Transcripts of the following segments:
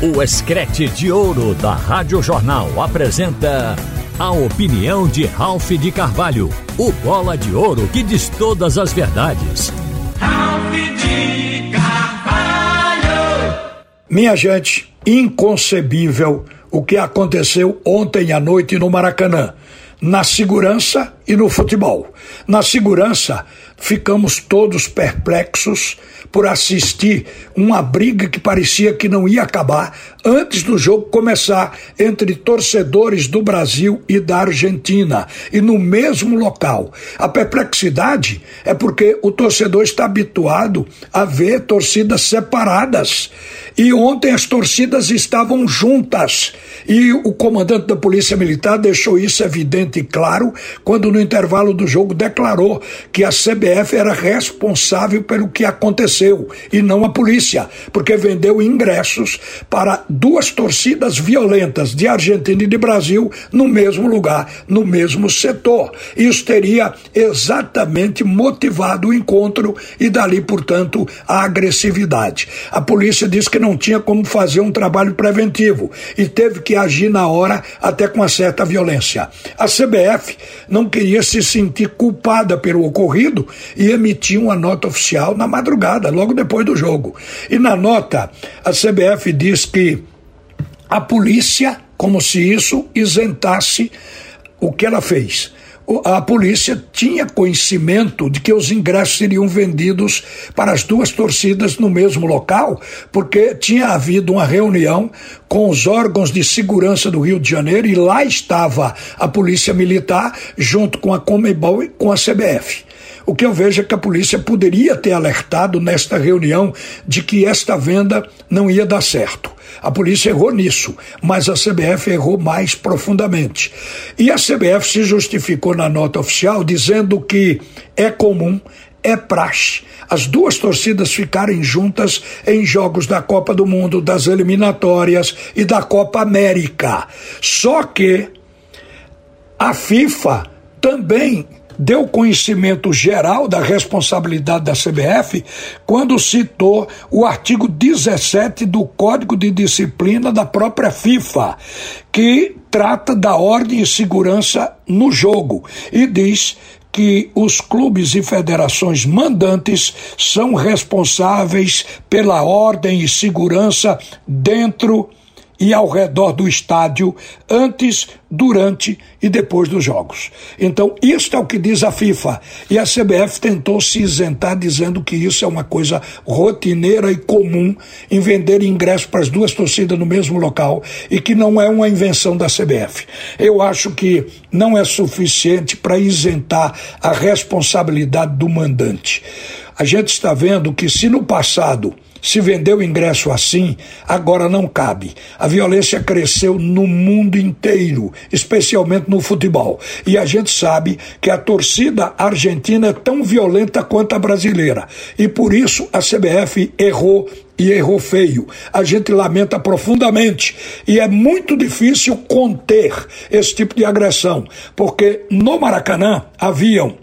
O Escrete de Ouro da Rádio Jornal apresenta a opinião de Ralph de Carvalho, o bola de ouro que diz todas as verdades. Ralph de Carvalho! Minha gente, inconcebível o que aconteceu ontem à noite no Maracanã. Na segurança e no futebol. Na segurança, ficamos todos perplexos por assistir uma briga que parecia que não ia acabar antes do jogo começar entre torcedores do Brasil e da Argentina e no mesmo local. A perplexidade é porque o torcedor está habituado a ver torcidas separadas e ontem as torcidas estavam juntas e o comandante da Polícia Militar deixou isso evidente e claro quando no intervalo do jogo declarou que a CBF era responsável pelo que aconteceu e não a polícia, porque vendeu ingressos para duas torcidas violentas de Argentina e de Brasil no mesmo lugar, no mesmo setor. Isso teria exatamente motivado o encontro e dali, portanto, a agressividade. A polícia disse que não tinha como fazer um trabalho preventivo e teve que agir na hora até com uma certa violência. A CBF não queria se sentir culpada pelo ocorrido e emitiu uma nota oficial na madrugada, logo depois do jogo. E na nota, a CBF diz que a polícia, como se isso isentasse o que ela fez a polícia tinha conhecimento de que os ingressos seriam vendidos para as duas torcidas no mesmo local, porque tinha havido uma reunião com os órgãos de segurança do Rio de Janeiro e lá estava a Polícia Militar junto com a Comebol e com a CBF. O que eu vejo é que a polícia poderia ter alertado nesta reunião de que esta venda não ia dar certo. A polícia errou nisso, mas a CBF errou mais profundamente. E a CBF se justificou na nota oficial dizendo que é comum, é praxe as duas torcidas ficarem juntas em jogos da Copa do Mundo, das eliminatórias e da Copa América. Só que a FIFA também deu conhecimento geral da responsabilidade da CBF quando citou o artigo 17 do Código de Disciplina da própria FIFA, que trata da ordem e segurança no jogo e diz que os clubes e federações mandantes são responsáveis pela ordem e segurança dentro e ao redor do estádio antes, durante e depois dos jogos. Então, isto é o que diz a FIFA. E a CBF tentou se isentar dizendo que isso é uma coisa rotineira e comum em vender ingressos para as duas torcidas no mesmo local e que não é uma invenção da CBF. Eu acho que não é suficiente para isentar a responsabilidade do mandante. A gente está vendo que se no passado se vendeu ingresso assim, agora não cabe. A violência cresceu no mundo inteiro, especialmente no futebol. E a gente sabe que a torcida argentina é tão violenta quanto a brasileira. E por isso a CBF errou e errou feio. A gente lamenta profundamente e é muito difícil conter esse tipo de agressão, porque no Maracanã haviam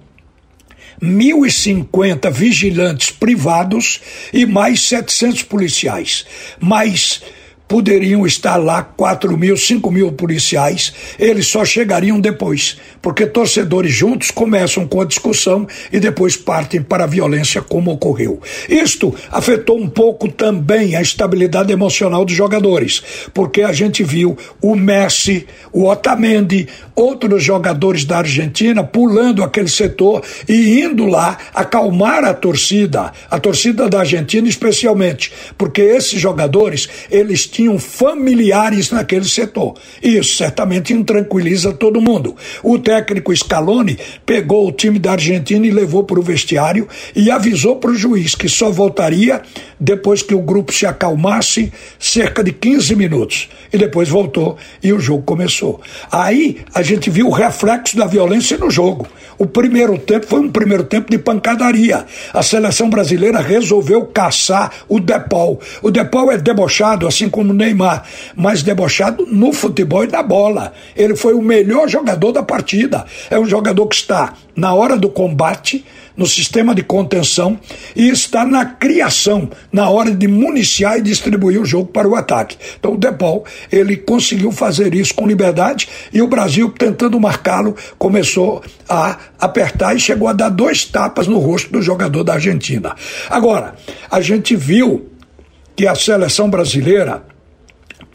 1.050 vigilantes privados e mais 700 policiais. Mais poderiam estar lá 4 mil, 5 mil policiais, eles só chegariam depois, porque torcedores juntos começam com a discussão e depois partem para a violência, como ocorreu. Isto afetou um pouco também a estabilidade emocional dos jogadores, porque a gente viu o Messi, o Otamendi, outros jogadores da Argentina pulando aquele setor e indo lá acalmar a torcida, a torcida da Argentina especialmente, porque esses jogadores, eles tinham familiares naquele setor. Isso certamente intranquiliza todo mundo. O técnico Scaloni pegou o time da Argentina e levou para o vestiário e avisou para o juiz que só voltaria depois que o grupo se acalmasse cerca de 15 minutos. E depois voltou e o jogo começou. Aí a gente viu o reflexo da violência no jogo. O primeiro tempo foi um primeiro tempo de pancadaria. A seleção brasileira resolveu caçar o Depol. O Depol é debochado, assim como o Neymar, mas debochado no futebol e na bola. Ele foi o melhor jogador da partida. É um jogador que está na hora do combate, no sistema de contenção e está na criação, na hora de municiar e distribuir o jogo para o ataque. Então o Depol, ele conseguiu fazer isso com liberdade e o Brasil, tentando marcá-lo, começou a apertar e chegou a dar dois tapas no rosto do jogador da Argentina. Agora, a gente viu que a seleção brasileira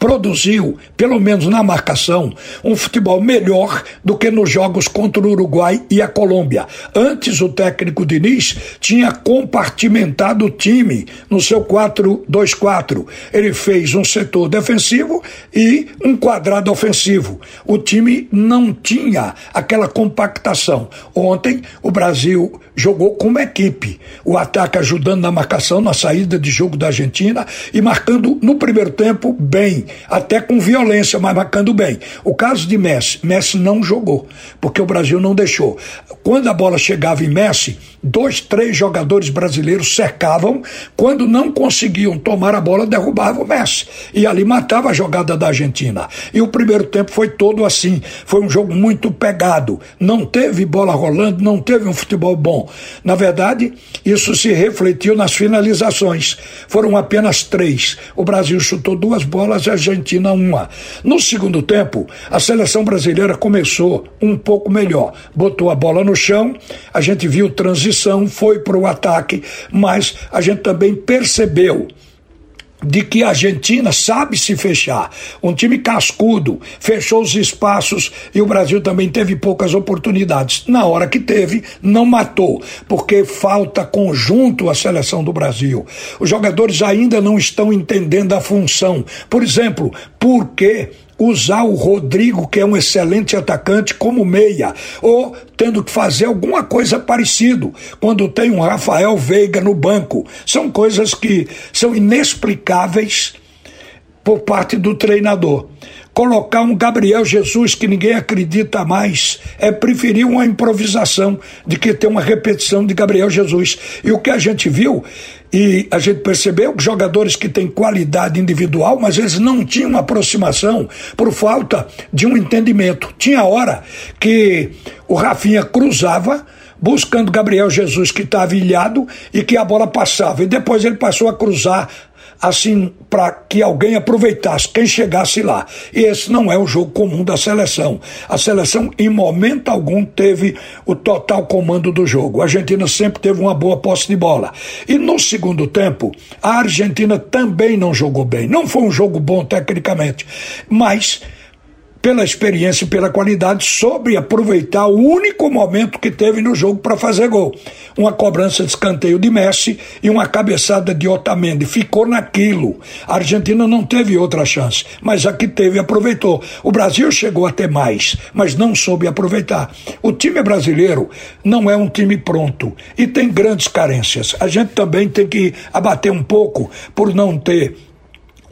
produziu, pelo menos na marcação, um futebol melhor do que nos jogos contra o Uruguai e a Colômbia. Antes, o técnico Diniz tinha compartimentado o time no seu 4-2-4. Ele fez um setor defensivo e um quadrado ofensivo. O time não tinha aquela compactação. Ontem, o Brasil jogou como equipe. O ataque ajudando na marcação, na saída de jogo da Argentina e marcando no primeiro tempo bem até com violência, mas marcando bem. O caso de Messi, Messi não jogou, porque o Brasil não deixou. Quando a bola chegava em Messi, dois, três jogadores brasileiros cercavam, quando não conseguiam tomar a bola, derrubavam o Messi. E ali matava a jogada da Argentina. E o primeiro tempo foi todo assim. Foi um jogo muito pegado. Não teve bola rolando, não teve um futebol bom. Na verdade, isso se refletiu nas finalizações. Foram apenas três. O Brasil chutou duas bolas, a Argentina uma. No segundo tempo, a seleção brasileira começou um pouco melhor. Botou a bola no chão, a gente viu transição, foi para o ataque, mas a gente também percebeu de que a Argentina sabe se fechar. Um time cascudo, fechou os espaços e o Brasil também teve poucas oportunidades. Na hora que teve, não matou, porque falta conjunto à seleção do Brasil. Os jogadores ainda não estão entendendo a função. Por exemplo, por que usar o Rodrigo, que é um excelente atacante, como meia, ou tendo que fazer alguma coisa parecido quando tem um Rafael Veiga no banco. São coisas que são inexplicáveis por parte do treinador. Colocar um Gabriel Jesus que ninguém acredita mais é preferir uma improvisação de que ter uma repetição de Gabriel Jesus. E o que a gente viu e a gente percebeu que jogadores que têm qualidade individual, mas eles não tinham aproximação por falta de um entendimento. Tinha hora que o Rafinha cruzava buscando Gabriel Jesus que estava ilhado e que a bola passava. E depois ele passou a cruzar assim para que alguém aproveitasse, quem chegasse lá. E esse não é o jogo comum da seleção. A seleção, em momento algum, teve o total comando do jogo. A Argentina sempre teve uma boa posse de bola. E no segundo tempo, a Argentina também não jogou bem. Não foi um jogo bom tecnicamente, mas pela experiência e pela qualidade, soube aproveitar o único momento que teve no jogo para fazer gol. Uma cobrança de escanteio de Messi e uma cabeçada de Otamendi. Ficou naquilo. A Argentina não teve outra chance, mas a que teve aproveitou. O Brasil chegou a ter mais, mas não soube aproveitar. O time brasileiro não é um time pronto e tem grandes carências. A gente também tem que abater um pouco por não ter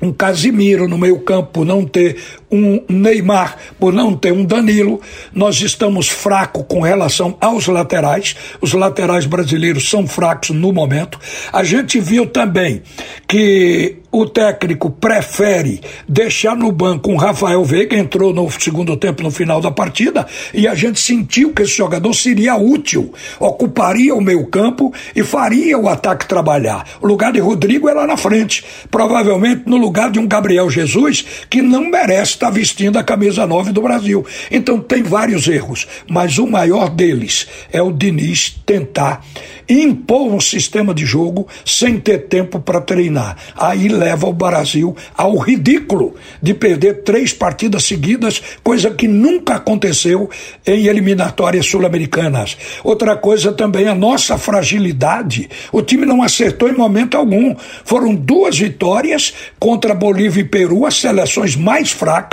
um Casimiro no meio-campo, por não ter um Neymar, por não ter um Danilo. Nós estamos fracos com relação aos laterais. Os laterais brasileiros são fracos no momento. A gente viu também que o técnico prefere deixar no banco um Rafael Veiga, entrou no segundo tempo no final da partida, e a gente sentiu que esse jogador seria útil, ocuparia o meio-campo e faria o ataque trabalhar. O lugar de Rodrigo é lá na frente, provavelmente no lugar de um Gabriel Jesus que não merece estar vestindo a camisa 9 do Brasil. Então tem vários erros, mas o maior deles é o Diniz tentar impor um sistema de jogo sem ter tempo para treinar. Aí leva o Brasil ao ridículo de perder três partidas seguidas, coisa que nunca aconteceu em eliminatórias sul-americanas. Outra coisa também, a nossa fragilidade. O time não acertou em momento algum. Foram duas vitórias contra Bolívia e Peru, as seleções mais fracas,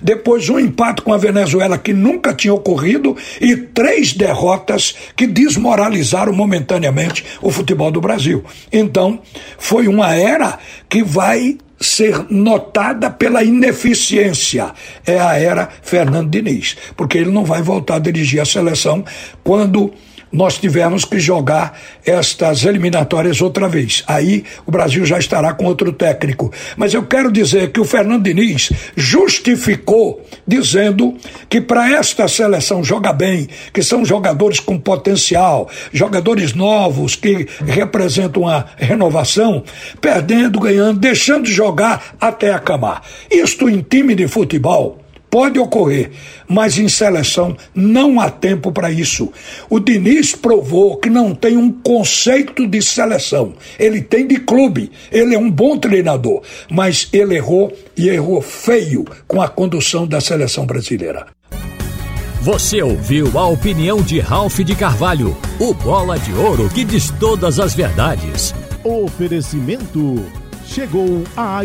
depois um empate com a Venezuela que nunca tinha ocorrido e três derrotas que desmoralizaram momentaneamente o futebol do Brasil. Então, foi uma era que vai ser notada pela ineficiência. É a era Fernando Diniz, porque ele não vai voltar a dirigir a seleção quando nós tivermos que jogar estas eliminatórias outra vez. Aí o Brasil já estará com outro técnico. Mas eu quero dizer que o Fernando Diniz justificou dizendo que para esta seleção joga bem, que são jogadores com potencial, jogadores novos que representam uma renovação, perdendo, ganhando, deixando de jogar até acabar. Isto em time de futebol Pode ocorrer, mas em seleção não há tempo para isso. O Diniz provou que não tem um conceito de seleção. Ele tem de clube. Ele é um bom treinador, mas ele errou e errou feio com a condução da seleção brasileira. Você ouviu a opinião de Ralph de Carvalho, o bola de ouro que diz todas as verdades. Oferecimento chegou a